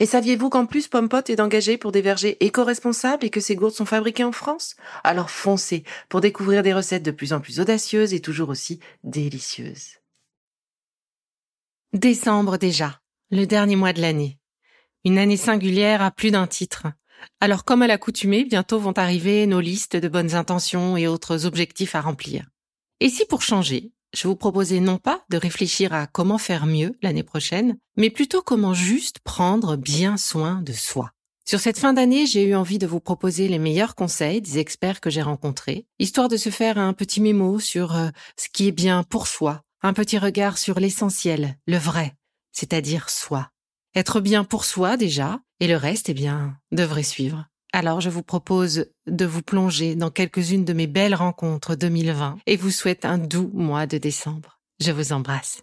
Et saviez-vous qu'en plus Pompot est engagé pour des vergers éco-responsables et que ces gourdes sont fabriquées en France? Alors foncez pour découvrir des recettes de plus en plus audacieuses et toujours aussi délicieuses. Décembre déjà, le dernier mois de l'année. Une année singulière à plus d'un titre. Alors comme à l'accoutumée, bientôt vont arriver nos listes de bonnes intentions et autres objectifs à remplir. Et si pour changer, je vous proposais non pas de réfléchir à comment faire mieux l'année prochaine, mais plutôt comment juste prendre bien soin de soi. Sur cette fin d'année, j'ai eu envie de vous proposer les meilleurs conseils des experts que j'ai rencontrés, histoire de se faire un petit mémo sur euh, ce qui est bien pour soi, un petit regard sur l'essentiel, le vrai, c'est-à-dire soi. Être bien pour soi déjà, et le reste, eh bien, devrait suivre. Alors je vous propose de vous plonger dans quelques-unes de mes belles rencontres 2020 et vous souhaite un doux mois de décembre. Je vous embrasse.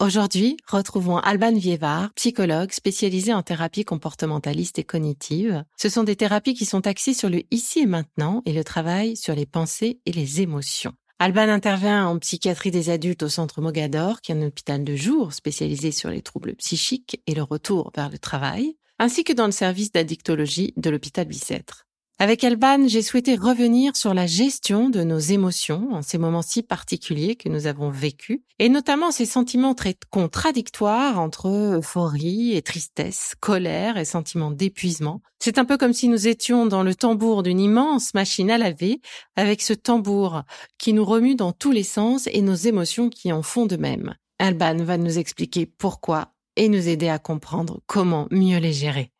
Aujourd'hui, retrouvons Alban Vievard, psychologue spécialisé en thérapie comportementaliste et cognitive. Ce sont des thérapies qui sont axées sur le ici et maintenant et le travail sur les pensées et les émotions. Alban intervient en psychiatrie des adultes au centre Mogador, qui est un hôpital de jour spécialisé sur les troubles psychiques et le retour vers le travail, ainsi que dans le service d'addictologie de l'hôpital Bicêtre. Avec Alban, j'ai souhaité revenir sur la gestion de nos émotions en ces moments si particuliers que nous avons vécus, et notamment ces sentiments très contradictoires entre euphorie et tristesse, colère et sentiment d'épuisement. C'est un peu comme si nous étions dans le tambour d'une immense machine à laver, avec ce tambour qui nous remue dans tous les sens et nos émotions qui en font de même. Alban va nous expliquer pourquoi et nous aider à comprendre comment mieux les gérer.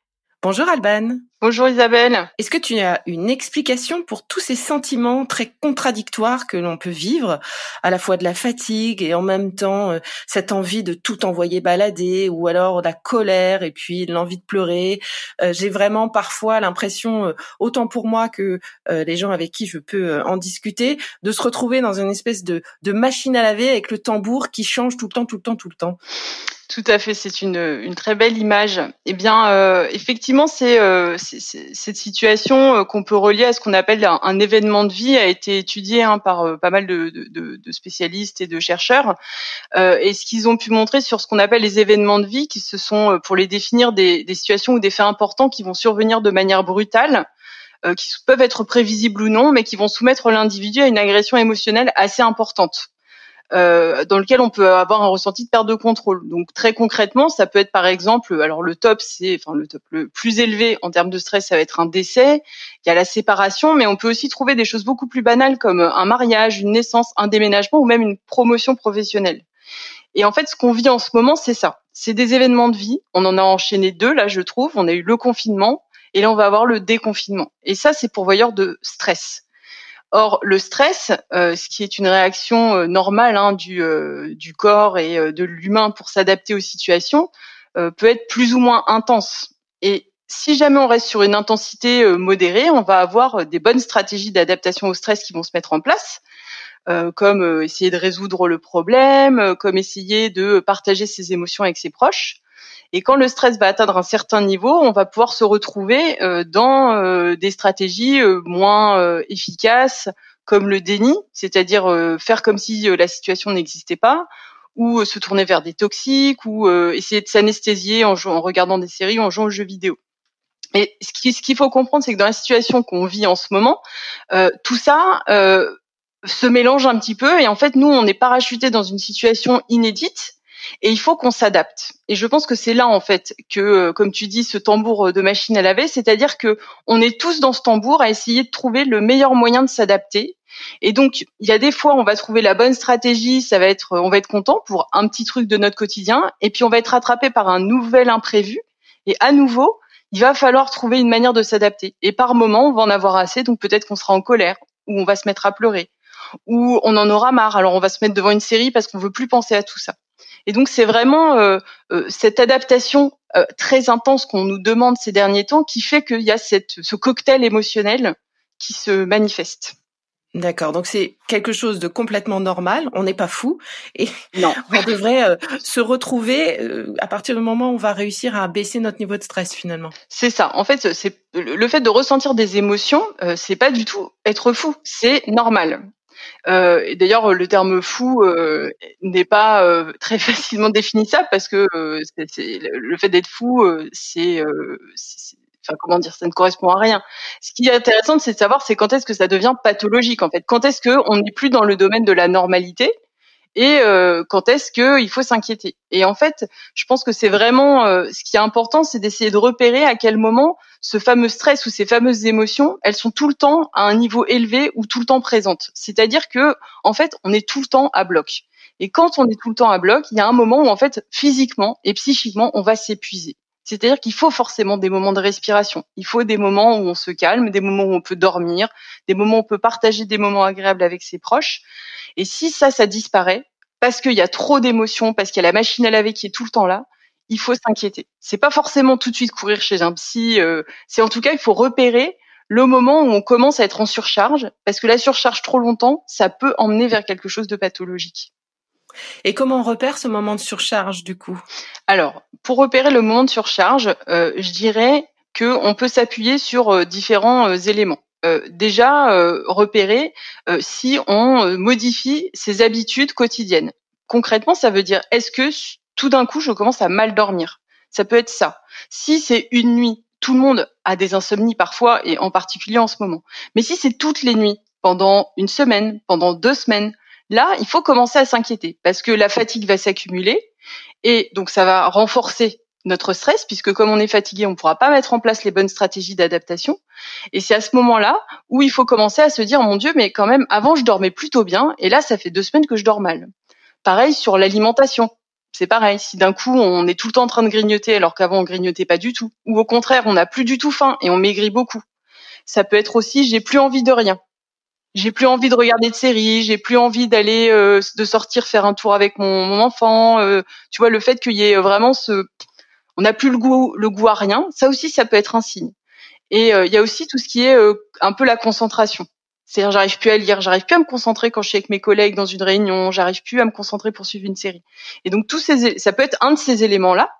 Bonjour Alban. Bonjour Isabelle. Est-ce que tu as une explication pour tous ces sentiments très contradictoires que l'on peut vivre, à la fois de la fatigue et en même temps euh, cette envie de tout envoyer balader, ou alors la colère et puis l'envie de pleurer? Euh, j'ai vraiment parfois l'impression, euh, autant pour moi que les gens avec qui je peux en discuter, de se retrouver dans une espèce de, de machine à laver avec le tambour qui change tout le temps, tout le temps, tout le temps. Tout à fait, c'est une, une très belle image. Eh bien, euh, effectivement, c'est euh, cette situation euh, qu'on peut relier à ce qu'on appelle un, événement de vie a été étudié hein, par euh, pas mal de, spécialistes et de chercheurs. Euh, et ce qu'ils ont pu montrer sur ce qu'on appelle les événements de vie, qui se sont, pour les définir, des situations ou des faits importants qui vont survenir de manière brutale, qui peuvent être prévisibles ou non, mais qui vont soumettre l'individu à une agression émotionnelle assez importante. Euh, dans lequel on peut avoir un ressenti de perte de contrôle. Donc très concrètement, ça peut être par exemple, alors le top, c'est enfin le top le plus élevé en termes de stress, ça va être un décès. Il y a la séparation, mais on peut aussi trouver des choses beaucoup plus banales comme un mariage, une naissance, un déménagement ou même une promotion professionnelle. Et en fait, ce qu'on vit en ce moment, c'est ça. C'est des événements de vie. On en a enchaîné deux là, je trouve. On a eu le confinement et là, on va avoir le déconfinement. Et ça, c'est pourvoyeur de stress. Or, le stress, euh, ce qui est une réaction euh, normale hein, du, euh, du, corps et de l'humain pour s'adapter aux situations, peut être plus ou moins intense. Et si jamais on reste sur une intensité modérée, on va avoir des bonnes stratégies d'adaptation au stress qui vont se mettre en place, comme essayer de résoudre le problème, comme essayer de partager ses émotions avec ses proches. Et quand le stress va atteindre un certain niveau, on va pouvoir se retrouver euh, dans euh, des stratégies euh, moins efficaces, comme le déni, c'est-à-dire faire comme si la situation n'existait pas, ou se tourner vers des toxiques, ou essayer de s'anesthésier en, en, regardant des séries, en jouant aux jeux vidéo. Et ce qu'il faut comprendre, c'est que dans la situation qu'on vit en ce moment, tout ça se mélange un petit peu, et en fait, nous, on est parachuté dans une situation inédite et il faut qu'on s'adapte. Et je pense que c'est là en fait que, euh, comme tu dis, ce tambour de machine à laver, c'est-à-dire que on est tous dans ce tambour à essayer de trouver le meilleur moyen de s'adapter. Et donc, il y a des fois, on va trouver la bonne stratégie, ça va être, on va être content pour un petit truc de notre quotidien, et puis on va être rattrapé par un nouvel imprévu. Et à nouveau, il va falloir trouver une manière de s'adapter. Et par moment, on va en avoir assez, donc peut-être qu'on sera en colère, ou on va se mettre à pleurer, ou on en aura marre, alors on va se mettre devant une série parce qu'on veut plus penser à tout ça. Et donc c'est vraiment euh, euh, cette adaptation euh, très intense qu'on nous demande ces derniers temps qui fait qu'il y a cette, ce cocktail émotionnel qui se manifeste. D'accord, donc c'est quelque chose de complètement normal, on n'est pas fou et non. on devrait euh, se retrouver euh, à partir du moment où on va réussir à baisser notre niveau de stress finalement. C'est ça. En fait, c'est le fait de ressentir des émotions, euh, c'est pas du tout être fou, c'est normal. Euh, d'ailleurs, le terme fou n'est pas très facilement définissable parce que le fait d'être fou, c'est enfin comment dire, ça ne correspond à rien. Ce qui est intéressant, c'est de savoir, c'est quand est-ce que ça devient pathologique en fait. Quand est-ce que on n'est plus dans le domaine de la normalité et euh, quand est-ce qu'il faut s'inquiéter. Et en fait, je pense que c'est vraiment euh, ce qui est important, c'est d'essayer de repérer à quel moment ce fameux stress ou ces fameuses émotions, elles sont tout le temps à un niveau élevé ou tout le temps présentes. C'est-à-dire que en fait, on est tout le temps à bloc. Et quand on est tout le temps à bloc, il y a un moment où en fait, physiquement et psychiquement, on va s'épuiser. C'est-à-dire qu'il faut forcément des moments de respiration. Il faut des moments où on se calme, des moments où on peut dormir, des moments où on peut partager des moments agréables avec ses proches. Et si ça, ça disparaît, parce qu'il y a trop d'émotions, parce qu'il y a la machine à laver qui est tout le temps là, il faut s'inquiéter. C'est pas forcément tout de suite courir chez un psy. Euh, c'est en tout cas, il faut repérer le moment où on commence à être en surcharge, parce que la surcharge trop longtemps, ça peut emmener vers quelque chose de pathologique. Et comment on repère ce moment de surcharge du coup? Alors, pour repérer le moment de surcharge, euh, je dirais qu'on peut s'appuyer sur euh, différents euh, éléments. déjà, repérer si on modifie ses habitudes quotidiennes. Concrètement, ça veut dire est-ce que tout d'un coup je commence à mal dormir? Ça peut être ça. Si c'est une nuit, tout le monde a des insomnies parfois et en particulier en ce moment. Mais si c'est toutes les nuits, pendant une semaine, pendant deux semaines, Là, il faut commencer à s'inquiéter parce que la fatigue va s'accumuler et donc ça va renforcer notre stress puisque comme on est fatigué, on ne pourra pas mettre en place les bonnes stratégies d'adaptation. Et c'est à ce moment-là où il faut commencer à se dire mon Dieu, mais quand même avant je dormais plutôt bien et là ça fait deux semaines que je dors mal. Pareil sur l'alimentation. C'est pareil, si d'un coup on est tout le temps en train de grignoter alors qu'avant on grignotait pas du tout, ou au contraire on n'a plus du tout faim et on maigrit beaucoup. Ça peut être aussi j'ai plus envie de rien j'ai plus envie de regarder de séries, j'ai plus envie d'aller euh, de sortir faire un tour avec mon, mon enfant. Euh, tu vois le fait qu'il y ait vraiment ce, on n'a plus le goût le goût à rien. Ça aussi, ça peut être un signe. Et euh, il y a aussi tout ce qui est un peu la concentration. C'est-à-dire, j'arrive plus à lire, j'arrive plus à me concentrer quand je suis avec mes collègues dans une réunion, j'arrive plus à me concentrer pour suivre une série. Et donc tous ces, ça peut être un de ces éléments-là.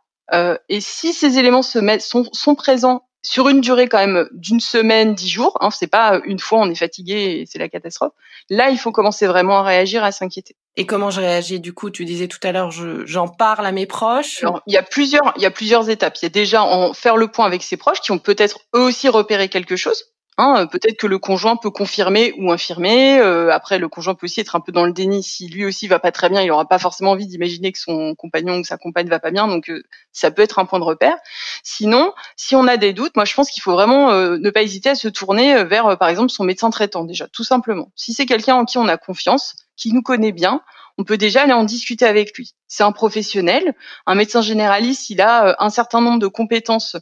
et si ces éléments se mettent, sont, sont présents sur une durée quand même d'une semaine, dix jours. Hein, c'est pas une fois on est fatigué et c'est la catastrophe. Là, il faut commencer vraiment à réagir, à s'inquiéter. Et comment je réagis? Du coup Tu disais tout à l'heure, j'en parle à mes proches. il y a plusieurs, il y a plusieurs étapes. Il y a déjà en faire le point avec ses proches qui ont peut-être eux aussi repéré quelque chose. Hein, peut-être que le conjoint peut confirmer ou infirmer. Euh, après, le conjoint peut aussi être un peu dans le déni. Si lui aussi va pas très bien, il aura pas forcément envie d'imaginer que son compagnon ou sa compagne va pas bien. Donc, euh, ça peut être un point de repère. Sinon, si on a des doutes, moi, je pense qu'il faut vraiment euh, ne pas hésiter à se tourner vers, par exemple, son médecin traitant déjà, tout simplement. Si c'est quelqu'un en qui on a confiance, qui nous connaît bien, on peut déjà aller en discuter avec lui. C'est un professionnel, un médecin généraliste, il a un certain nombre de compétences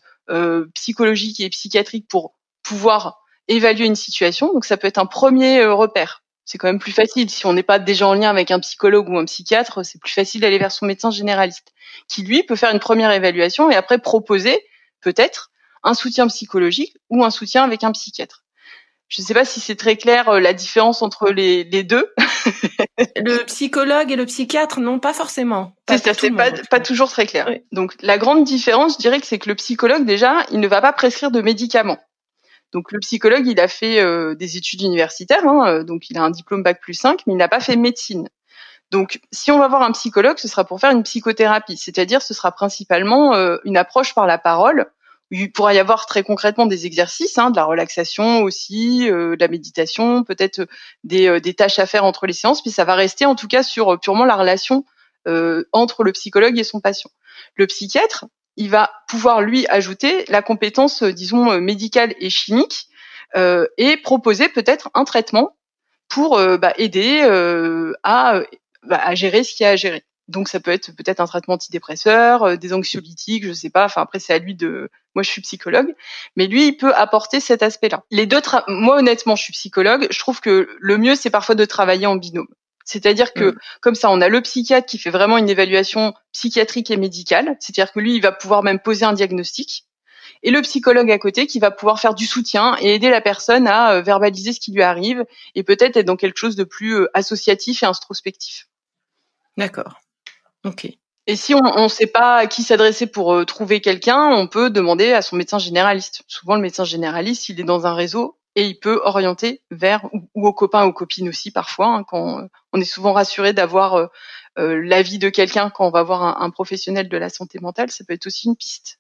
psychologiques et psychiatriques pour pouvoir évaluer une situation. Donc ça peut être un premier euh, repère. C'est quand même plus facile. Si on n'est pas déjà en lien avec un psychologue ou un psychiatre, c'est plus facile d'aller vers son médecin généraliste, qui lui peut faire une première évaluation et après proposer peut-être un soutien psychologique ou un soutien avec un psychiatre. Je ne sais pas si c'est très clair euh, la différence entre les, les deux. le psychologue et le psychiatre, non, pas forcément. C'est ça, c'est pas, pas toujours très clair. Donc la grande différence, je dirais que c'est que le psychologue déjà, il ne va pas prescrire de médicaments. Donc le psychologue, il a fait euh, des études universitaires, hein, euh, donc il a un diplôme bac plus 5, mais il n'a pas fait médecine. Donc si on va voir un psychologue, ce sera pour faire une psychothérapie, c'est-à-dire ce sera principalement euh, une approche par la parole. Il pourra y avoir très concrètement des exercices, hein, de la relaxation aussi, de la méditation, peut-être des, des, tâches à faire entre les séances, puis ça va rester en tout cas sur purement la relation entre le psychologue et son patient. Le psychiatre, il va pouvoir lui ajouter la compétence, disons, médicale et chimique et proposer peut-être un traitement pour bah, aider à, bah, à gérer ce qu'il y a à gérer. Donc ça peut être peut-être un traitement antidépresseur, euh, des anxiolytiques, je sais pas. Enfin après c'est à lui de. Moi je suis psychologue, mais lui il peut apporter cet aspect-là. Les deux. Moi honnêtement je suis psychologue. Je trouve que le mieux c'est parfois de travailler en binôme. C'est-à-dire que mm. comme ça on a le psychiatre qui fait vraiment une évaluation psychiatrique et médicale. C'est-à-dire que lui il va pouvoir même poser un diagnostic. Et le psychologue à côté qui va pouvoir faire du soutien et aider la personne à euh, verbaliser ce qui lui arrive et peut-être être dans quelque chose de plus euh, associatif et introspectif. D'accord. Ok. Et si on ne sait pas à qui s'adresser pour euh, trouver quelqu'un, on peut demander à son médecin généraliste. Souvent, le médecin généraliste, il est dans un réseau et il peut orienter vers ou, aux copains, aux copines aussi parfois. Hein, quand euh, on est souvent rassuré d'avoir euh, l'avis de quelqu'un quand on va voir un, un professionnel de la santé mentale, ça peut être aussi une piste.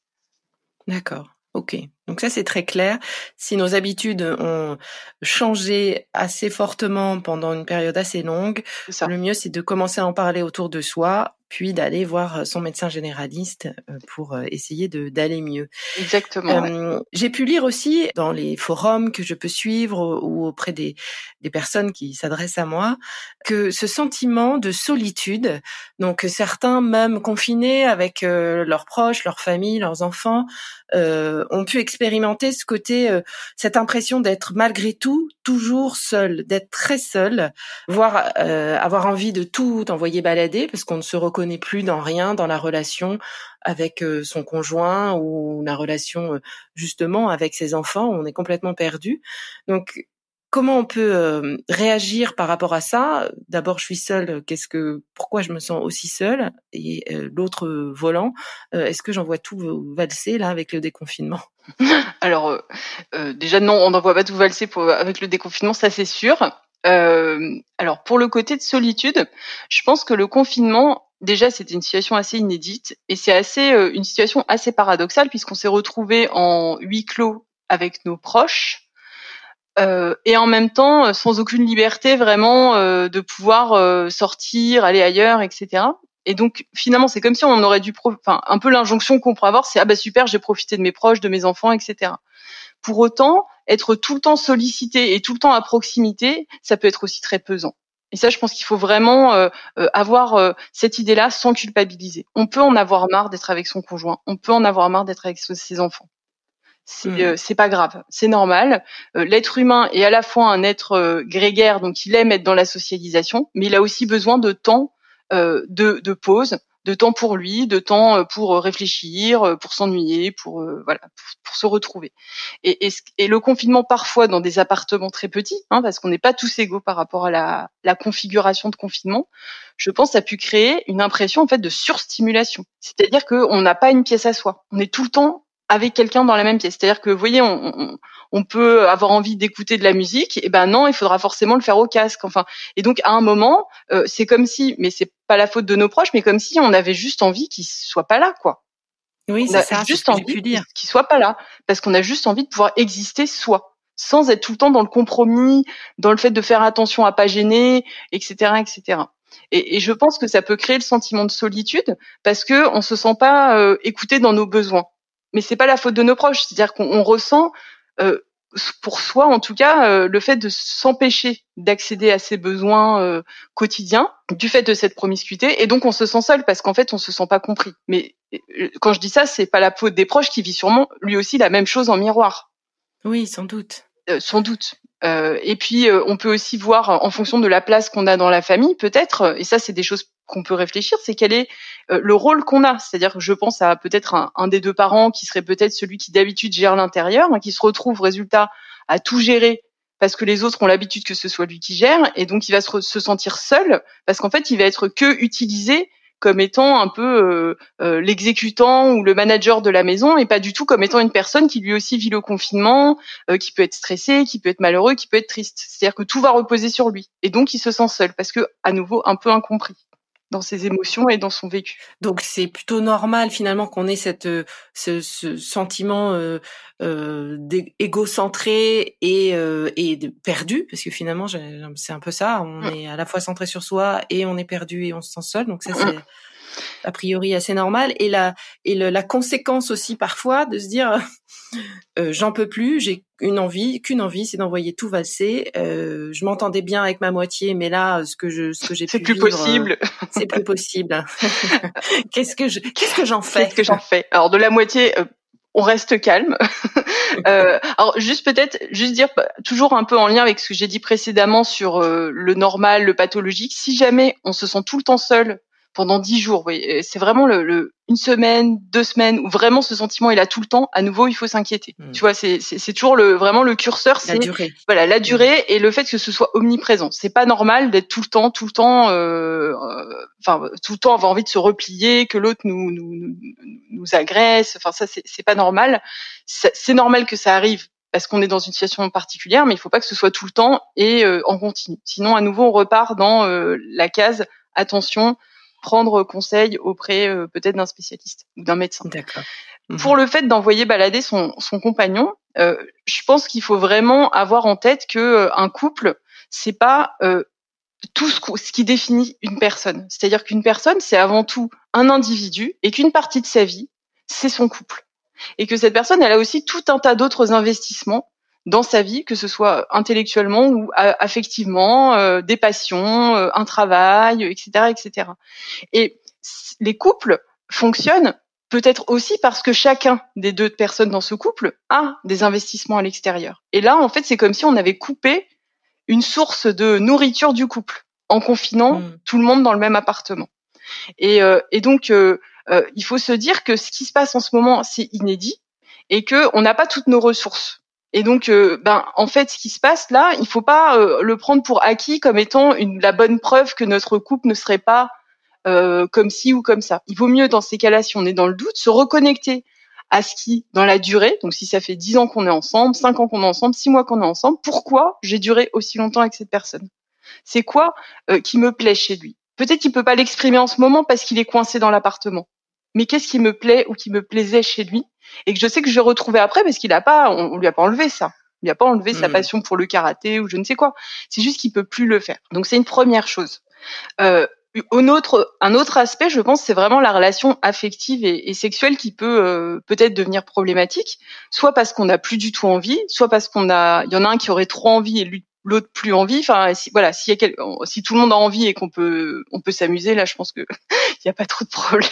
D'accord. Ok, donc ça c'est très clair. Si nos habitudes ont changé assez fortement pendant une période assez longue, le mieux c'est de commencer à en parler autour de soi puis d'aller voir son médecin généraliste pour essayer de d'aller mieux. Exactement. J'ai pu lire aussi dans les forums que je peux suivre ou auprès des, des personnes qui s'adressent à moi que ce sentiment de solitude, donc certains même confinés avec leurs proches, leurs familles, leurs enfants, euh, ont pu expérimenter ce côté, cette impression d'être malgré tout toujours seul, d'être très seul, voire avoir envie de tout envoyer balader parce qu'on ne se reconnaît connaît plus dans rien dans la relation avec euh, son conjoint ou la relation euh, justement avec ses enfants. On est complètement perdu. Donc comment on peut euh, réagir par rapport à ça? D'abord, je suis seule. Qu'est-ce que, pourquoi je me sens aussi seule? Et l'autre volant, est-ce que j'en vois tout valser là avec le déconfinement? Alors déjà non, on n'en voit pas tout valser avec le déconfinement, ça c'est sûr. alors pour le côté de solitude, je pense que le confinement déjà c'était une situation assez inédite et c'est assez euh, une situation assez paradoxale puisqu'on s'est retrouvé en huis clos avec nos proches euh, et en même temps euh, sans aucune liberté vraiment de pouvoir sortir, aller ailleurs, etc. Et donc finalement c'est comme si on aurait dû, enfin un peu l'injonction qu'on pourrait avoir, c'est ah bah super j'ai profité de mes proches, de mes enfants, etc. Pour autant, être tout le temps sollicité et tout le temps à proximité, ça peut être aussi très pesant. Et ça, je pense qu'il faut vraiment euh, euh, avoir euh, cette idée-là sans culpabiliser. On peut en avoir marre d'être avec son conjoint. On peut en avoir marre d'être avec ses enfants. C'est mmh. pas grave, c'est normal. L'être humain est à la fois un être grégaire, donc il aime être dans la socialisation, mais il a aussi besoin de temps de, de pause, de temps pour lui, de temps euh, pour euh, réfléchir, euh, pour s'ennuyer, pour voilà, pour, se retrouver. Et, le confinement parfois dans des appartements très petits, hein, parce qu'on n'est pas tous égaux par rapport à la, configuration de confinement, je pense a pu créer une impression en fait de surstimulation. C'est-à-dire qu'on n'a pas une pièce à soi, on est tout le temps avec quelqu'un dans la même pièce. C'est-à-dire que, vous voyez, on, on, peut avoir envie d'écouter de la musique, et ben non, il faudra forcément le faire au casque. Enfin, et donc à un moment, euh, c'est comme si, mais c'est pas la faute de nos proches, mais comme si on avait juste envie qu'ils soient pas là, quoi. Oui, c'est ça. Juste envie qu'ils soient pas là, parce qu'on a juste envie de pouvoir exister soi, sans être tout le temps dans le compromis, dans le fait de faire attention à pas gêner, etc., etc. Et, et, je pense que ça peut créer le sentiment de solitude parce que on se sent pas euh, écouté dans nos besoins mais c'est pas la faute de nos proches. C'est-à-dire qu'on ressent, euh, pour soi en tout cas, euh, le fait de s'empêcher d'accéder à ses besoins euh, quotidiens du fait de cette promiscuité, et donc on se sent seul parce qu'en fait on se sent pas compris. Mais quand je dis ça, c'est pas la faute des proches qui vit sûrement lui aussi la même chose en miroir. Oui, sans doute. sans doute. Euh, et puis, euh, on peut aussi voir en fonction de la place qu'on a dans la famille, peut-être, et ça, c'est des choses qu'on peut réfléchir, c'est quel est euh, le rôle qu'on a. C'est-à-dire que je pense à peut-être un, des deux parents qui serait peut-être celui qui d'habitude gère l'intérieur, hein, qui se retrouve, résultat, à tout gérer parce que les autres ont l'habitude que ce soit lui qui gère, et donc il va se, se sentir seul, parce qu'en fait, il va être que utilisé comme étant un peu euh, euh, l'exécutant ou le manager de la maison et pas du tout comme étant une personne qui lui aussi vit le confinement, qui peut être stressé, qui peut être malheureux, qui peut être triste. C'est-à-dire que tout va reposer sur lui et donc il se sent seul parce que à nouveau un peu incompris. Dans ses émotions et dans son vécu. Donc c'est plutôt normal finalement qu'on ait cette euh, ce, ce sentiment euh, euh, égocentré et euh, et de perdu parce que finalement c'est un peu ça, on mm. est à la fois centré sur soi et on est perdu et on se sent seul. Donc ça c'est a priori assez normal et la et le, la conséquence aussi parfois de se dire euh, j'en peux plus, j'ai une envie, qu'une envie, c'est d'envoyer tout valser. Euh, je m'entendais bien avec ma moitié, mais là, ce que je, ce que j'ai c'est plus possible. c'est plus possible. qu'est-ce que je, qu'est-ce que j'en fais? Qu'est-ce que j'en fais? Alors de la moitié, euh, on reste calme. euh, alors juste peut-être, juste dire bah, toujours un peu en lien avec ce que j'ai dit précédemment sur euh, le normal, le pathologique. Si jamais on se sent tout le temps seul pendant dix jours. Oui, c'est vraiment le, le, une semaine, deux semaines où vraiment ce sentiment est là tout le temps. À nouveau, il faut s'inquiéter. Hmm. Tu vois, c'est c'est toujours le vraiment le curseur, c'est voilà la durée et le fait que ce soit omniprésent. C'est pas normal d'être tout le temps, tout le temps, euh, euh, enfin tout le temps avoir envie de se replier, que l'autre nous, nous nous agresse. Enfin ça c'est c'est pas normal. C'est normal que ça arrive parce qu'on est dans une situation particulière, mais il faut pas que ce soit tout le temps et euh, en continu. Sinon, à nouveau, on repart dans la case attention, prendre conseil auprès euh, peut-être d'un spécialiste ou d'un médecin. D'accord. Pour mhm. le fait d'envoyer balader son, son compagnon, euh, je pense qu'il faut vraiment avoir en tête que euh, un couple, c'est pas tout ce, ce, qui définit une personne. C'est-à-dire qu'une personne, c'est avant tout un individu et qu'une partie de sa vie, c'est son couple. Et que cette personne, elle a aussi tout un tas d'autres investissements dans sa vie, que ce soit intellectuellement ou affectivement, euh, des passions, euh, un travail, etc., etc. Et les couples fonctionnent peut-être aussi parce que chacun des deux personnes dans ce couple a des investissements à l'extérieur. Et là, en fait, c'est comme si on avait coupé une source de nourriture du couple en confinant mmh. tout le monde dans le même appartement. Et, euh, et donc, il faut se dire que ce qui se passe en ce moment, c'est inédit et que on n'a pas toutes nos ressources. Et donc, euh, ben, en fait, ce qui se passe là, il faut pas euh, le prendre pour acquis comme étant la bonne preuve que notre couple ne serait pas euh, comme ci ou comme ça. Il vaut mieux, dans ces cas-là, si on est dans le doute, se reconnecter à ce qui, dans la durée, donc si ça fait dix ans qu'on est ensemble, cinq ans qu'on est ensemble, six mois qu'on est ensemble, pourquoi j'ai duré aussi longtemps avec cette personne? C'est quoi qui me plaît chez lui? Peut-être qu'il peut pas l'exprimer en ce moment parce qu'il est coincé dans l'appartement. Mais qu'est-ce qui me plaît ou qui me plaisait chez lui? Et que je sais que je vais retrouver après parce qu'il a pas, on, lui a pas enlevé ça. Il lui a pas enlevé sa hmm. passion pour le karaté ou je ne sais quoi. C'est juste qu'il peut plus le faire. Donc c'est une première chose. Euh, un autre, un autre aspect, je pense, c'est vraiment la relation affective et, et sexuelle qui peut euh, peut-être devenir problématique, soit parce qu'on n'a plus du tout envie, soit parce qu'on a, il y en a un qui aurait trop envie et lui l'autre plus envie. Enfin, si, voilà, si, y a si tout le monde a envie et qu'on peut, on peut s'amuser, là, je pense que il n'y a pas trop de problèmes.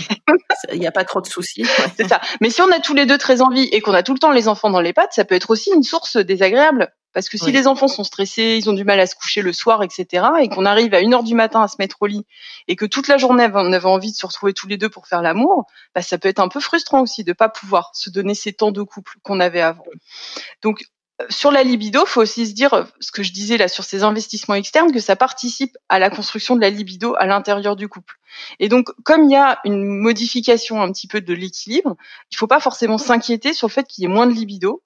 Il n'y a pas trop de soucis. C'est ça. Mais si on a tous les deux très envie et qu'on a tout le temps les enfants dans les pattes, ça peut être aussi une source désagréable. Parce que si les enfants sont stressés, ils ont du mal à se coucher le soir, etc., et qu'on arrive à une heure du matin à se mettre au lit, et que toute la journée on avait envie de se retrouver tous les deux pour faire l'amour, bah, ça peut être un peu frustrant aussi de pas pouvoir se donner ces temps de couple qu'on avait avant. Donc sur la libido, faut aussi se dire euh, ce que je disais là sur ces investissements externes que ça participe à la construction de la libido à l'intérieur du couple. Et donc, comme il y a une modification un petit peu de l'équilibre, il faut pas forcément s'inquiéter sur le fait qu'il y ait moins de libido.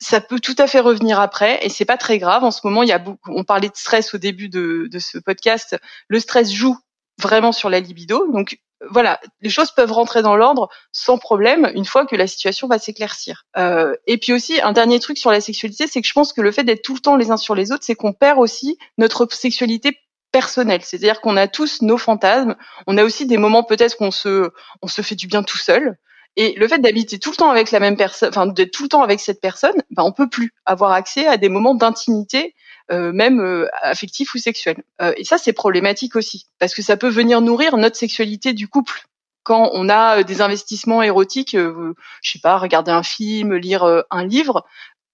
Ça peut tout à fait revenir après et c'est pas très grave. En ce moment, il y a beaucoup, on parlait de stress au début de, de ce podcast. Le stress joue vraiment sur la libido. Donc, voilà, les choses peuvent rentrer dans l'ordre sans problème une fois que la situation va s'éclaircir. Euh, et puis aussi, un dernier truc sur la sexualité, c'est que je pense que le fait d'être tout le temps les uns sur les autres, c'est qu'on perd aussi notre sexualité personnelle. C'est-à-dire qu'on a tous nos fantasmes. On a aussi des moments peut-être qu'on se, on se fait du bien tout seul. Et le fait d'habiter tout le temps avec la même personne, enfin d'être tout le temps avec cette personne, ben on peut plus avoir accès à des moments d'intimité même euh, affectif ou sexuel. Euh, et ça, c'est problématique aussi, parce que ça peut venir nourrir notre sexualité du couple. Quand on a des investissements érotiques, je sais pas, regarder un film, lire un livre,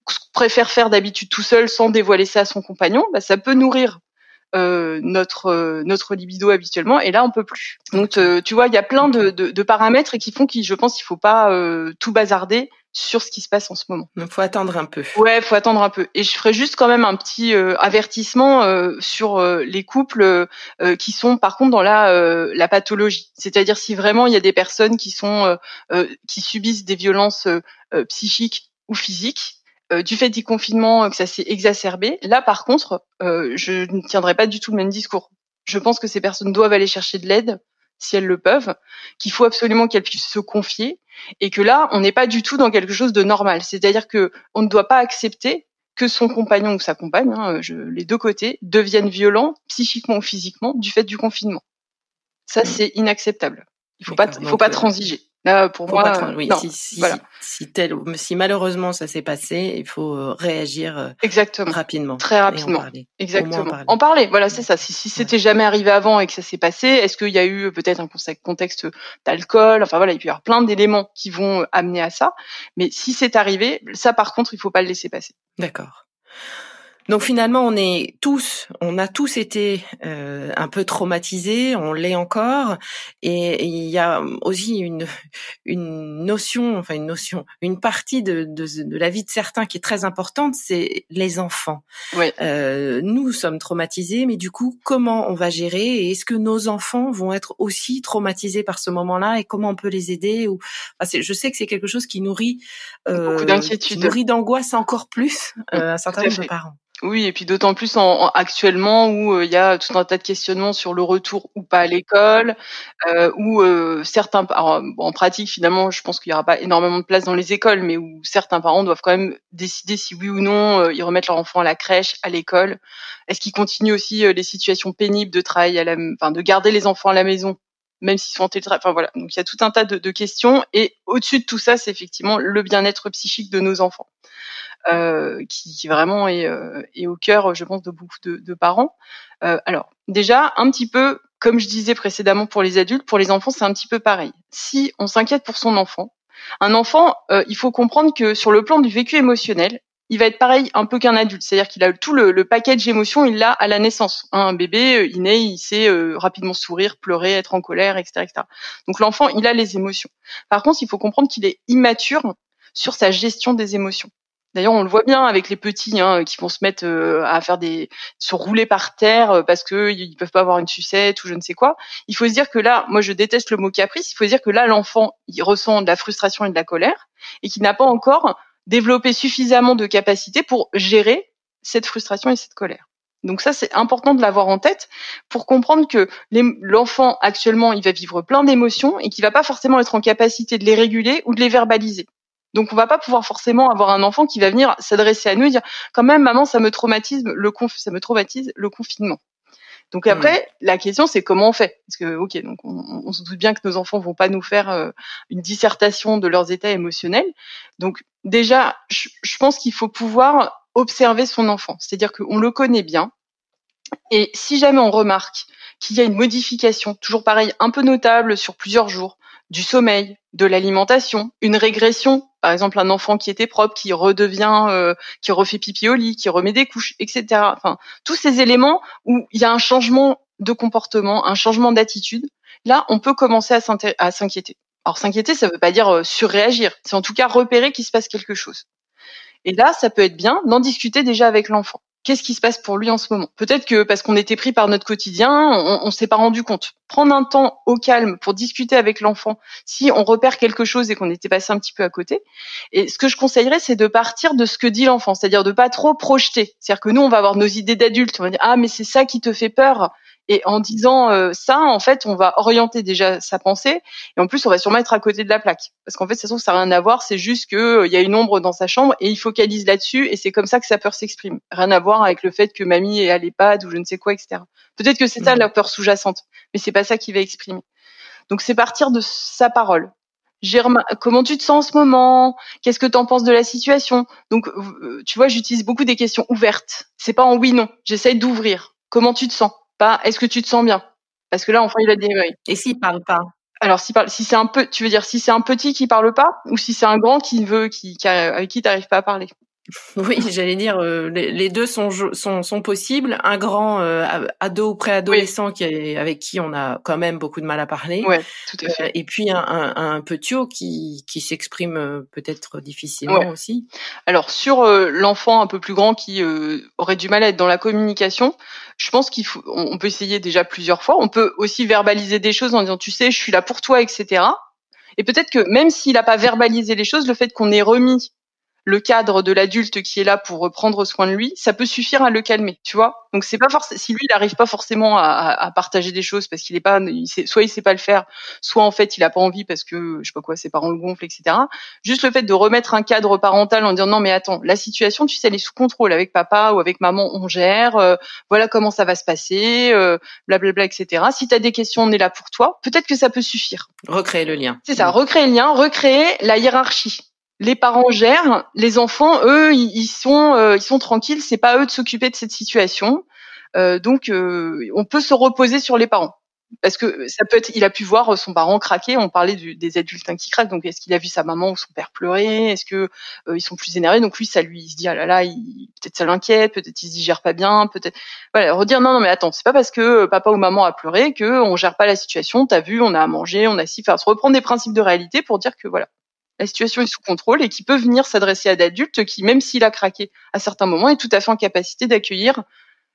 qu'on préfère faire d'habitude tout seul sans dévoiler ça à son compagnon, bah, ça peut nourrir euh, notre notre libido habituellement et là on peut plus. Donc tu vois, il y a plein de, de, de paramètres qui font qu'il, je pense, qu'il faut pas tout bazarder sur ce qui se passe en ce moment. Il faut attendre un peu. Ouais, faut attendre un peu. Et je ferai juste quand même un petit euh, avertissement euh, sur euh, les couples qui sont par contre dans la la pathologie. C'est-à-dire si vraiment il y a des personnes qui sont qui subissent des violences psychiques ou physiques. Du fait du confinement, que ça s'est exacerbé. Là, par contre, je ne tiendrai pas du tout le même discours. Je pense que ces personnes doivent aller chercher de l'aide si elles le peuvent, qu'il faut absolument qu'elles puissent se confier, et que là, on n'est pas du tout dans quelque chose de normal. C'est-à-dire que on ne doit pas accepter que son compagnon ou sa compagne, hein, les deux côtés, deviennent violents psychiquement ou physiquement du fait du confinement. Ça, mmh. c'est inacceptable. Il faut pas, il faut pas euh, transiger. Là, pour moi, oui, si, si, si, tel, si malheureusement ça s'est passé, il faut euh, réagir euh, exactement rapidement, très rapidement, exactement. En parler. Voilà, c'est ça. Si, si c'était jamais arrivé avant et que ça s'est passé, est-ce qu'il y a eu peut-être un contexte d'alcool Enfin voilà, il peut y avoir plein d'éléments qui vont amener à ça. Mais si c'est arrivé, ça par contre, il faut pas le laisser passer. D'accord. Donc finalement, on est tous, on a tous été euh, un peu traumatisés, on l'est encore, et il y a aussi une une notion, enfin une notion, une partie de, de, de la vie de certains qui est très importante, c'est les enfants. Oui. Euh, nous sommes traumatisés, mais du coup, comment on va gérer et est-ce que nos enfants vont être aussi traumatisés par ce moment-là et comment on peut les aider ou enfin, je sais que c'est quelque chose qui nourrit euh, beaucoup d'inquiétude, nourrit d'angoisse encore plus euh, un certain nombre de parents. Oui, et puis d'autant plus en, actuellement où euh, il y a tout un tas de questionnements sur le retour ou pas à l'école, euh, où euh, certains, en pratique finalement, je pense qu'il n'y aura pas énormément de place dans les écoles, mais où certains parents doivent quand même décider si oui ou non euh, ils remettent leur enfant à la crèche, à l'école. Est-ce qu'ils continuent aussi les situations pénibles de travail, à la, enfin de garder les enfants à la maison, même s'ils sont en télétravail. Enfin voilà, donc il y a tout un tas de, questions. Et au-dessus de tout ça, c'est effectivement le bien-être psychique de nos enfants. Euh, qui, qui, vraiment est, euh, est, au cœur, je pense, de beaucoup de, de parents. Euh, alors, déjà, un petit peu, comme je disais précédemment pour les adultes, pour les enfants, c'est un petit peu pareil. Si on s'inquiète pour son enfant, un enfant, il faut comprendre que sur le plan du vécu émotionnel, il va être pareil un peu qu'un adulte, c'est-à-dire qu'il a tout le, le package il l'a à la naissance. un bébé, il naît, il sait rapidement sourire, pleurer, être en colère, etc., etc. Donc l'enfant, il a les émotions. Par contre, il faut comprendre qu'il est immature sur sa gestion des émotions. D'ailleurs, on le voit bien avec les petits hein, qui vont se mettre euh, à faire des, se rouler par terre euh, parce que ils peuvent pas avoir une sucette ou je ne sais quoi. Il faut se dire que là, moi je déteste le mot caprice. Il faut se dire que là, l'enfant, il ressent de la frustration et de la colère et qu'il n'a pas encore développé suffisamment de capacités pour gérer cette frustration et cette colère. Donc ça, c'est important de l'avoir en tête pour comprendre que l'enfant actuellement, il va vivre plein d'émotions et qu'il va pas forcément être en capacité de les réguler ou de les verbaliser. Donc on va pas pouvoir forcément avoir un enfant qui va venir s'adresser à nous et dire quand même maman ça me traumatise le ça me traumatise le confinement. Donc mmh. après, la question c'est comment on fait? Parce que ok, donc on, se doute bien que nos enfants vont pas nous faire euh, une dissertation de leurs états émotionnels. Donc déjà, je, je pense qu'il faut pouvoir observer son enfant, c'est-à-dire qu'on le connaît bien. Et si jamais on remarque qu'il y a une modification, toujours pareil, un peu notable sur plusieurs jours, du sommeil, de l'alimentation, une régression, par exemple un enfant qui était propre, qui redevient, euh, qui refait pipi au lit, qui remet des couches, etc. Enfin, tous ces éléments où il y a un changement de comportement, un changement d'attitude, là, on peut commencer à s'inquiéter. Alors s'inquiéter, ça ne veut pas dire euh, surréagir, c'est en tout cas repérer qu'il se passe quelque chose. Et là, ça peut être bien d'en discuter déjà avec l'enfant qu'est-ce qui se passe pour lui en ce moment? Peut-être que parce qu'on était pris par notre quotidien, on, s'est pas rendu compte. Prendre un temps au calme pour discuter avec l'enfant, si on repère quelque chose et qu'on était passé un petit peu à côté. Et ce que je conseillerais, c'est de partir de ce que dit l'enfant, c'est-à-dire de pas trop projeter. C'est-à-dire que nous, on va avoir nos idées d'adultes, on va dire ah mais c'est ça qui te fait peur. Et en disant euh, ça, en fait, on va orienter déjà sa pensée, et en plus, on va sûrement être à côté de la plaque, parce qu'en fait, ça trouve ça n'a rien à voir. C'est juste que euh, il y a une ombre dans sa chambre et il focalise là-dessus, et c'est comme ça que sa peur s'exprime. Rien à voir avec le fait que mamie est à l'EHPAD ou je ne sais quoi, etc. Peut-être que c'est ça la peur sous-jacente, mais c'est pas ça qui va exprimer. Donc, c'est partir de sa parole. Germain, comment tu te sens en ce moment? Qu'est-ce que tu en penses de la situation? Donc, euh, tu vois, j'utilise beaucoup des questions ouvertes. C'est pas en oui non. J'essaye d'ouvrir. Comment tu te sens? Pas est-ce que tu te sens bien? Parce que là, enfin, il a des Et s'il parle pas? Alors si, si c'est un peu, tu veux dire si c'est un petit qui parle pas ou si c'est un grand qui veut, qui, qui avec qui t'arrives pas à parler? Oui, j'allais dire euh, les, deux sont, sont, sont possibles. Un grand euh, ado ou préadolescent qui avec qui on a quand même beaucoup de mal à parler. Ouais, tout à fait. Euh, et puis un, un, un petit qui, qui s'exprime peut-être difficilement aussi. Alors sur l'enfant un peu plus grand qui aurait du mal à être dans la communication, je pense qu'il faut, on peut essayer déjà plusieurs fois. On peut aussi verbaliser des choses en disant tu sais je suis là pour toi, etc. Et peut-être que même s'il n'a pas verbalisé les choses, le fait qu'on ait remis le cadre de l'adulte qui est là pour prendre soin de lui, ça peut suffire à le calmer, tu vois. Donc c'est pas forcément si lui il n'arrive pas forcément à, à, partager des choses parce qu'il est pas, il sait, soit il sait pas le faire, soit en fait il a pas envie parce que je sais pas quoi, ses parents le gonflent, etc. Juste le fait de remettre un cadre parental en disant non mais attends, la situation, tu sais, elle est sous contrôle avec papa ou avec maman, on gère, euh, voilà comment ça va se passer, euh, blablabla, etc. Si tu as des questions, on est là pour toi. Peut-être que ça peut suffire. Recréer le lien. C'est ça, recréer le lien, recréer la hiérarchie les parents gèrent, les enfants, eux, ils sont, euh, ils sont tranquilles. C'est pas eux de s'occuper de cette situation. Euh, donc, euh, on peut se reposer sur les parents. Parce que ça peut être, il a pu voir son parent craquer. On parlait des adultes qui craquent. Donc, est-ce qu'il a vu sa maman ou son père pleurer? Est-ce que ils sont plus énervés? Donc lui, ça lui, se dit ah là là, peut-être ça l'inquiète, peut-être il se gère pas bien, peut-être. Voilà, redire non non mais attends, c'est pas parce que papa ou maman a pleuré que on gère pas la situation. T'as vu, on a à manger, on a si, faire se reprendre des principes de réalité pour dire que voilà, la situation est sous contrôle et qui peut venir s'adresser à d'adultes qui, même s'il a craqué à certains moments, est tout à fait en capacité d'accueillir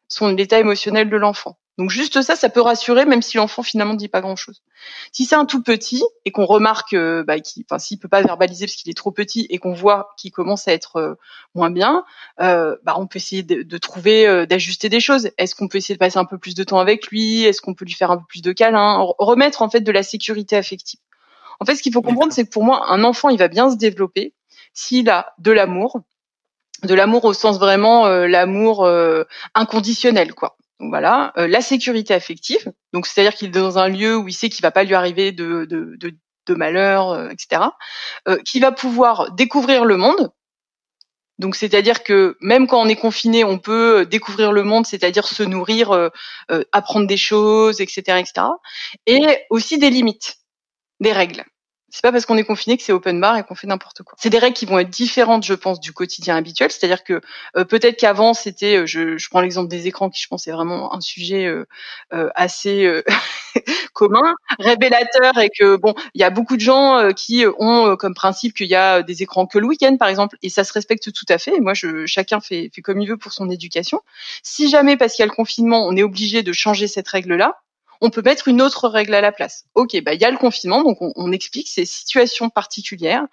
son l'état émotionnel de l'enfant. Donc juste ça, ça peut rassurer, même si l'enfant finalement ne dit pas grand-chose. Si c'est un tout petit et qu'on remarque, euh, bah, qu'il, peut pas verbaliser parce qu'il est trop petit et qu'on voit qu'il commence à être euh, moins bien, euh, bah, on peut essayer de, de trouver, d'ajuster des choses. Est-ce qu'on peut essayer de passer un peu plus de temps avec lui? Est-ce qu'on peut lui faire un peu plus de câlins? Remettre en fait de la sécurité affective. En fait, ce qu'il faut comprendre, c'est que pour moi, un enfant, il va bien se développer s'il a de l'amour, de l'amour au sens vraiment euh, l'amour euh, inconditionnel, quoi. Donc voilà, euh, la sécurité affective. Donc c'est-à-dire qu'il est dans un lieu où il sait qu'il va pas lui arriver de, de, de, de malheur, etc. qui va pouvoir découvrir le monde. Donc c'est-à-dire que même quand on est confiné, on peut découvrir le monde, c'est-à-dire se nourrir, apprendre des choses, etc., etc. Et aussi des limites, des règles c'est pas parce qu'on est confiné que c'est open bar et qu'on fait n'importe quoi. C'est des règles qui vont être différentes, je pense, du quotidien habituel. C'est-à-dire que euh, peut-être qu'avant c'était, euh, je, prends l'exemple des écrans, qui je pense est vraiment un sujet euh assez commun, révélateur, et que bon, il y a beaucoup de gens qui ont comme principe qu'il y a des écrans que le week-end, par exemple, et ça se respecte tout à fait. moi, je, chacun fait, fait comme il veut pour son éducation. Si jamais, parce qu'il y a le confinement, on est obligé de changer cette règle-là, on peut mettre une autre règle à la place. Ok, bah il y a le confinement, donc on, explique ces situations particulières.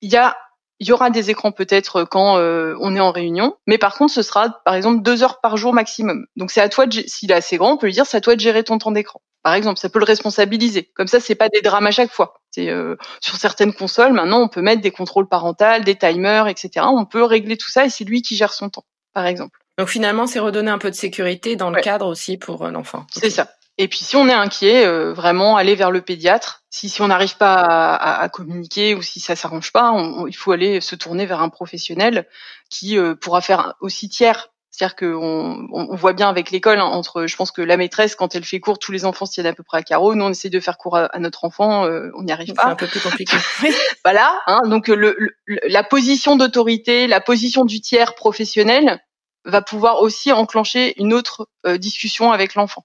Il y a il y aura des écrans peut-être quand euh, on est en réunion, mais par contre, ce sera par exemple deux heures par jour maximum. Donc c'est à toi, s'il est assez grand, on peut lui dire, c'est à toi de gérer ton temps d'écran. Par exemple, ça peut le responsabiliser. Comme ça, c'est pas des drames à chaque fois. C'est euh, sur certaines consoles, maintenant, on peut mettre des contrôles parentaux, des timers, etc. On peut régler tout ça et c'est lui qui gère son temps, par exemple. Donc finalement, c'est redonner un peu de sécurité dans le cadre aussi pour euh, l'enfant. C'est ça. Et puis si on est inquiet, euh, vraiment aller vers le pédiatre. Si, si on n'arrive pas à, à, communiquer ou si ça s'arrange pas, il faut aller se tourner vers un professionnel qui euh, pourra faire aussi tiers. C'est-à-dire qu'on on, voit bien avec l'école, hein, entre, je pense que la maîtresse, quand elle fait cours, tous les enfants s'y tiennent à peu près à carreau. Nous, on essaie de faire cours à, notre enfant, euh, on n'y arrive pas. C'est un peu plus compliqué. voilà. Hein, donc le, la position d'autorité, la position du tiers professionnel va pouvoir aussi enclencher une autre discussion avec l'enfant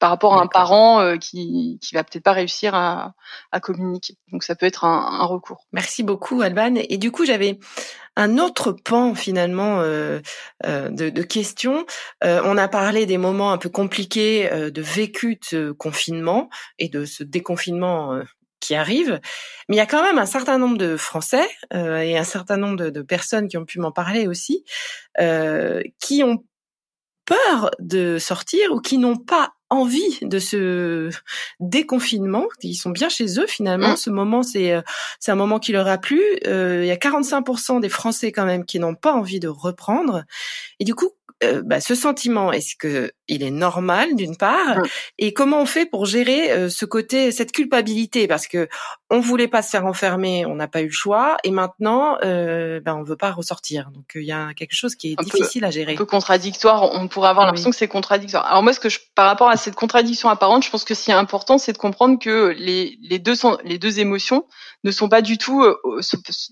par rapport à un parent euh, qui qui va peut-être pas réussir à, à communiquer. Donc ça peut être un, un recours. Merci beaucoup Alban. Et du coup j'avais un autre pan finalement euh, euh, de, de, questions. Euh, on a parlé des moments un peu compliqués euh, de vécu de ce confinement et de ce déconfinement euh, qui arrive, mais il y a quand même un certain nombre de Français et un certain nombre de, de personnes qui ont pu m'en parler aussi, qui ont peur de sortir ou qui n'ont pas envie de ce déconfinement. Ils sont bien chez eux finalement. Mmh. Ce moment, c'est euh, c'est un moment qui leur a plu. Euh, il y a 45% des Français quand même qui n'ont pas envie de reprendre. Et du coup, euh, bah, ce sentiment, est-ce que il est normal d'une part mmh. Et comment on fait pour gérer euh, ce côté, cette culpabilité? Parce que on voulait pas se faire enfermer, on n'a pas eu le choix, et maintenant, euh, ben on veut pas ressortir. Donc il y a quelque chose qui est difficile à gérer. Un peu contradictoire. On pourrait avoir l'impression que c'est contradictoire. Alors moi, ce que je, par rapport à cette contradiction apparente, je pense que ce qui est important, c'est de comprendre que les, les deux sont, les deux émotions ne sont pas du tout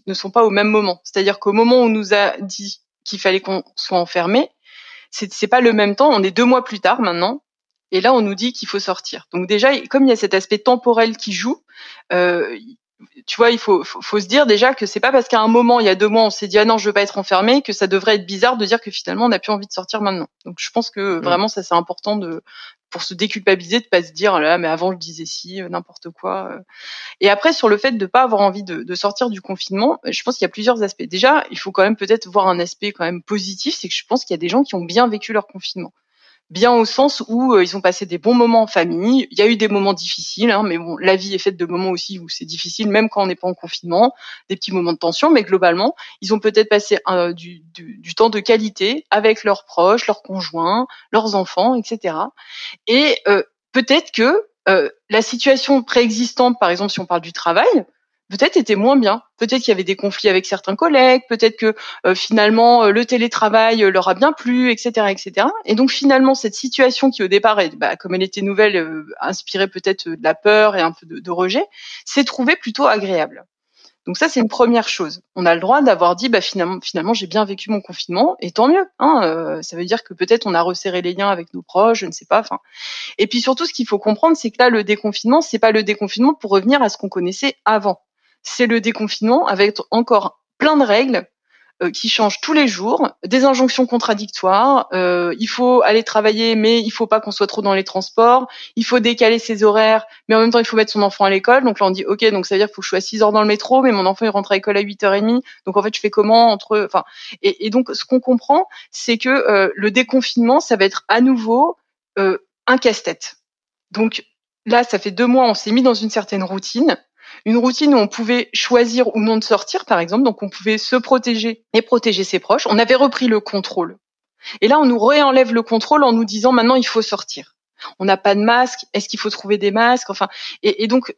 ne sont pas au même moment. C'est-à-dire qu'au moment où on nous a dit qu'il fallait qu'on soit enfermé, c'est pas le même temps. On est deux mois plus tard maintenant, et là on nous dit qu'il faut sortir. Donc déjà, comme il y a cet aspect temporel qui joue, euh, tu vois, il faut, faut, se dire déjà que c'est pas parce qu'à un moment, il y a deux mois, on s'est dit ah non, je veux pas être enfermé, que ça devrait être bizarre de dire que finalement on n'a plus envie de sortir maintenant. Donc je pense que mmh. vraiment ça c'est important de pour se déculpabiliser, de pas se dire là, mais avant je disais si, euh, n'importe quoi. Euh. Et après sur le fait de pas avoir envie de, de sortir du confinement, je pense qu'il y a plusieurs aspects. Déjà, il faut quand même peut-être voir un aspect quand même positif, c'est que je pense qu'il y a des gens qui ont bien vécu leur confinement bien au sens où euh, ils ont passé des bons moments en famille. Il y a eu des moments difficiles, hein, mais bon, la vie est faite de moments aussi où c'est difficile, même quand on n'est pas en confinement, des petits moments de tension. Mais globalement, ils ont peut-être passé euh, du, du, temps de qualité avec leurs proches, leurs conjoints, leurs enfants, etc. Et euh, peut-être que la situation préexistante, par exemple, si on parle du travail, peut-être était moins bien. Peut-être qu'il y avait des conflits avec certains collègues, peut-être que euh, finalement euh, le télétravail euh, leur a bien plu, etc., etc. Et donc finalement cette situation qui au départ, bah, comme elle était nouvelle, inspirait peut-être de la peur et un peu de, de rejet, s'est trouvée plutôt agréable. Donc ça c'est une première chose. On a le droit d'avoir dit bah finalement finalement j'ai bien vécu mon confinement et tant mieux. Hein, ça veut dire que peut-être on a resserré les liens avec nos proches, je ne sais pas. Enfin et puis surtout ce qu'il faut comprendre c'est que là le déconfinement c'est pas le déconfinement pour revenir à ce qu'on connaissait avant c'est le déconfinement avec encore plein de règles euh, qui changent tous les jours, des injonctions contradictoires. Euh, il faut aller travailler, mais il faut pas qu'on soit trop dans les transports. Il faut décaler ses horaires, mais en même temps il faut mettre son enfant à l'école. Donc là on dit ok, donc ça veut dire qu'il faut que je sois à 6 heures dans le métro, mais mon enfant il rentre à l'école à 8h30. Donc en fait je fais comment entre, enfin et, donc ce qu'on comprend, c'est que euh, le déconfinement ça va être à nouveau un casse-tête. Donc là ça fait deux mois on s'est mis dans une certaine routine une routine où on pouvait choisir ou non de sortir, par exemple, donc on pouvait se protéger et protéger ses proches. On avait repris le contrôle. Et là, on nous réenlève le contrôle en nous disant maintenant il faut sortir. On n'a pas de masque. Est-ce qu'il faut trouver des masques? Enfin, et, et donc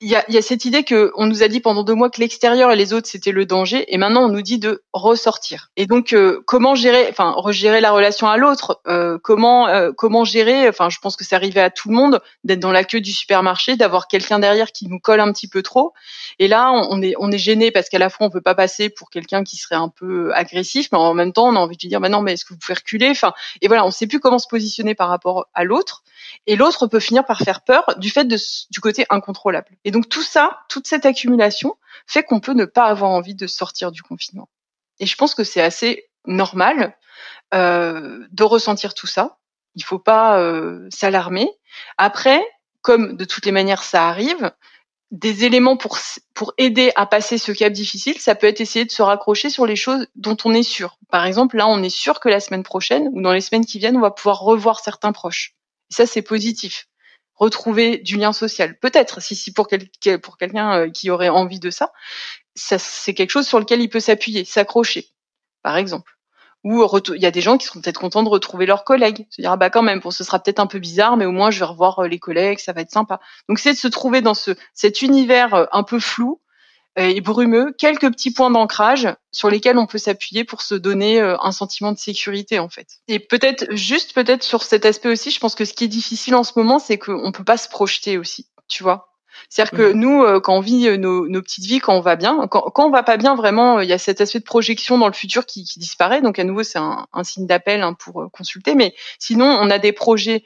il y a, y a, cette idée que on nous a dit pendant deux mois que l'extérieur et les autres c'était le danger, et maintenant on nous dit de ressortir. Et donc euh, comment gérer, enfin regérer la relation à l'autre, euh, comment euh, comment gérer, enfin je pense que c'est arrivé à tout le monde d'être dans la queue du supermarché, d'avoir quelqu'un derrière qui nous colle un petit peu trop. Et là on, est on est gêné parce qu'à la fois on peut pas passer pour quelqu'un qui serait un peu agressif, mais en même temps on a envie de dire bah non mais est-ce que vous pouvez reculer, enfin et voilà on sait plus comment se positionner par rapport à l'autre. Et l'autre peut finir par faire peur du fait de, du côté incontrôlable. Et donc tout ça, toute cette accumulation fait qu'on peut ne pas avoir envie de sortir du confinement. Et je pense que c'est assez normal euh, de ressentir tout ça. Il faut pas euh, s'alarmer. Après, comme de toutes les manières ça arrive, des éléments pour pour aider à passer ce cap difficile, ça peut être essayer de se raccrocher sur les choses dont on est sûr. Par exemple, là, on est sûr que la semaine prochaine ou dans les semaines qui viennent, on va pouvoir revoir certains proches. Et ça, c'est positif. Retrouver du lien social, peut-être, si, si pour, quel, pour quelqu'un euh, qui aurait envie de ça, ça c'est quelque chose sur lequel il peut s'appuyer, s'accrocher, par exemple. Ou il y a des gens qui seront peut-être contents de retrouver leurs collègues, se dire ah bah quand même, bon ce sera peut-être un peu bizarre, mais au moins je vais revoir euh, les collègues, ça va être sympa. Donc c'est de se trouver dans ce cet univers euh, un peu flou et brumeux, quelques petits points d'ancrage sur lesquels on peut s'appuyer pour se donner euh, un sentiment de sécurité en fait. Et peut-être juste peut-être sur cet aspect aussi, je pense que ce qui est difficile en ce moment, c'est qu'on peut pas se projeter aussi, tu vois. C'est-à-dire que mmh. nous, euh, quand on vit euh, nos, nos, petites vies, quand on va bien, quand, quand on va pas bien, vraiment, il y a cet aspect de projection dans le futur qui, qui disparaît. Donc à nouveau, c'est un, un, signe d'appel hein, pour consulter. Mais sinon, on a des projets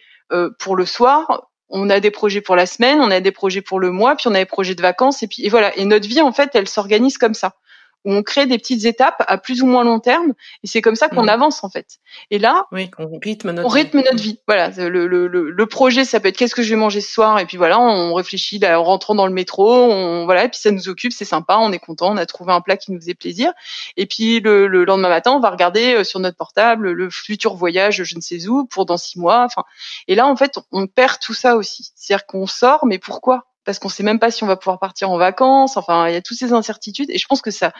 pour le soir, on a des projets pour la semaine, on a des projets pour le mois, puis on a des projets de vacances, et puis voilà. Et notre vie, en fait, elle s'organise comme ça où on crée des petites étapes à plus ou moins long terme, et c'est comme ça qu'on mmh. avance en fait. Et là, oui, on rythme notre on rythme vie. notre vie. Voilà, le, le, le, le, projet, ça peut être qu'est-ce que je vais manger ce soir, et puis voilà, on réfléchit là, en rentrant dans le métro, on voilà, et puis ça nous occupe, c'est sympa, on est content, on a trouvé un plat qui nous faisait plaisir, et puis le, le lendemain matin, on va regarder euh, sur notre portable le futur voyage, je ne sais où, pour dans six mois. Enfin, et là en fait, on perd tout ça aussi. C'est-à-dire qu'on sort, mais pourquoi? Parce qu'on sait même pas si on va pouvoir partir en vacances. Enfin, il y a toutes ces incertitudes et je pense que ça,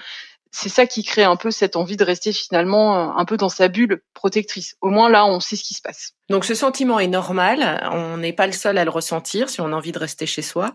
c'est ça qui crée un peu cette envie de rester finalement euh, un peu dans sa bulle protectrice. Au moins là, on sait ce qui se passe. Donc ce sentiment est normal, on n'est pas le seul à le ressentir si on a envie de rester chez soi.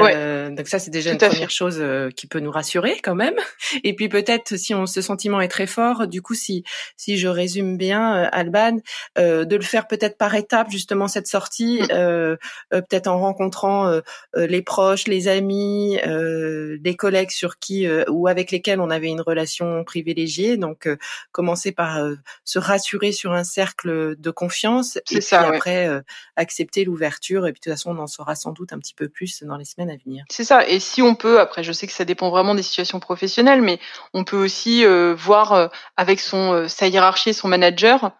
Euh, donc ça c'est déjà une première chose euh, qui peut nous rassurer quand même. Et puis peut-être si on, ce sentiment est très fort, du coup si si je résume bien euh, Alban, euh, de le faire peut-être par étapes justement cette sortie, mm. euh, peut-être en rencontrant les proches, les amis, des collègues sur qui ou avec lesquels on avait une relation privilégiée. Donc commencer par se rassurer sur un cercle de confiance et puis après euh, accepter l'ouverture et puis de toute façon on en saura sans doute un petit peu plus dans les semaines à venir. C'est ça. Et si on peut après je sais que ça dépend vraiment des situations professionnelles mais on peut aussi euh, voir euh, avec son sa hiérarchie son manager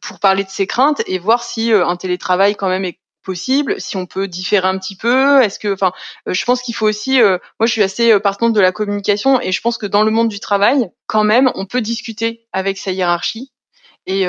pour parler de ses craintes et voir si un télétravail quand même est possible, si on peut différer un petit peu, est-ce que, enfin, je pense qu'il faut aussi, moi je suis assez partante de la communication et je pense que dans le monde du travail, quand même, on peut discuter avec sa hiérarchie et,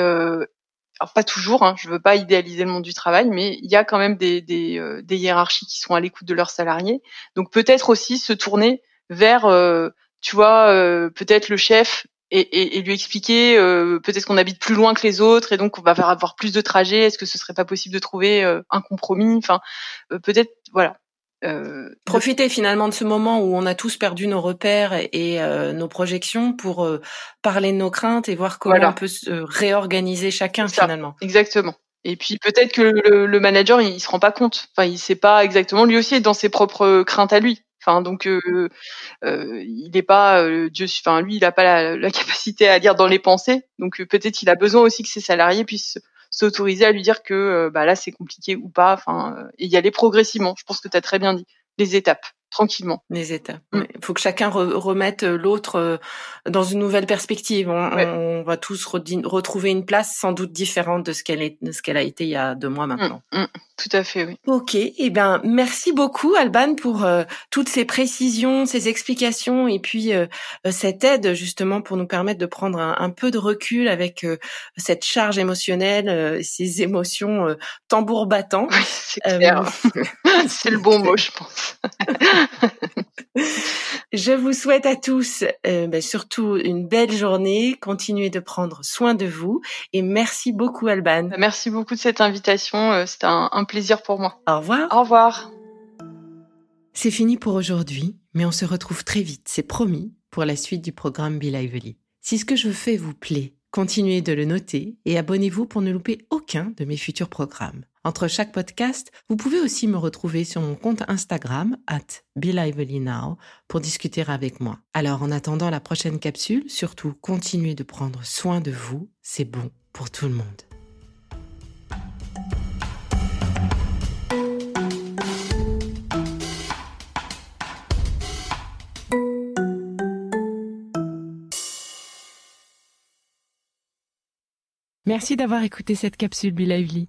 alors pas toujours, hein, je veux pas idéaliser le monde du travail, mais il y a quand même des, des, euh, hiérarchies qui sont à l'écoute de leurs salariés. Donc peut-être aussi se tourner vers, euh, tu vois, euh, peut-être le chef et, lui expliquer peut-être qu'on habite plus loin que les autres et donc on va avoir plus de trajets. Est-ce que ce serait pas possible de trouver un compromis? Enfin, peut-être, voilà. Euh, Profiter finalement de ce moment où on a tous perdu nos repères et, euh, nos projections pour euh, parler de nos craintes et voir comment on peut se réorganiser chacun finalement. Exactement. Et puis peut-être que le, manager il, se rend pas compte. Enfin, il sait pas exactement. Lui aussi est dans ses propres craintes à lui. Enfin, donc il n'est pas Dieu. Enfin, lui, il n'a pas la, la, capacité à lire dans les pensées. Donc peut-être qu'il a besoin aussi que ses salariés puissent s'autoriser à lui dire que euh, bah là c'est compliqué ou pas, enfin euh, et y aller progressivement. Je pense que tu as très bien dit les étapes tranquillement. Les étapes. Il mm. faut que chacun remette euh, l'autre euh, dans une nouvelle perspective. On, va tous retrouver une place sans doute différente de ce qu'elle est, de ce qu'elle a été il y a deux mois maintenant. Mm, mm. tout à fait, oui. Ok. Eh ben, merci beaucoup, Alban, pour euh, toutes ces précisions, ces explications et puis cette aide justement pour nous permettre de prendre un, peu de recul avec cette charge émotionnelle, ces émotions tambour battant. Oui, c'est clair. c'est le bon mot, je pense. Je vous souhaite à tous euh, ben, surtout une belle journée. Continuez de prendre soin de vous et merci beaucoup Alban. Merci beaucoup de cette invitation. Euh, C'était un, plaisir pour moi. Au revoir. Au revoir. C'est fini pour aujourd'hui, mais on se retrouve très vite, c'est promis, pour la suite du programme Be Lively. Si ce que je fais vous plaît, continuez de le noter et abonnez-vous pour ne louper aucun de mes futurs programmes. Entre chaque podcast, vous pouvez aussi me retrouver sur mon compte Instagram, at BeLivelyNow, pour discuter avec moi. Alors en attendant la prochaine capsule, surtout continuez de prendre soin de vous, c'est bon pour tout le monde. Merci d'avoir écouté cette capsule Be Lively.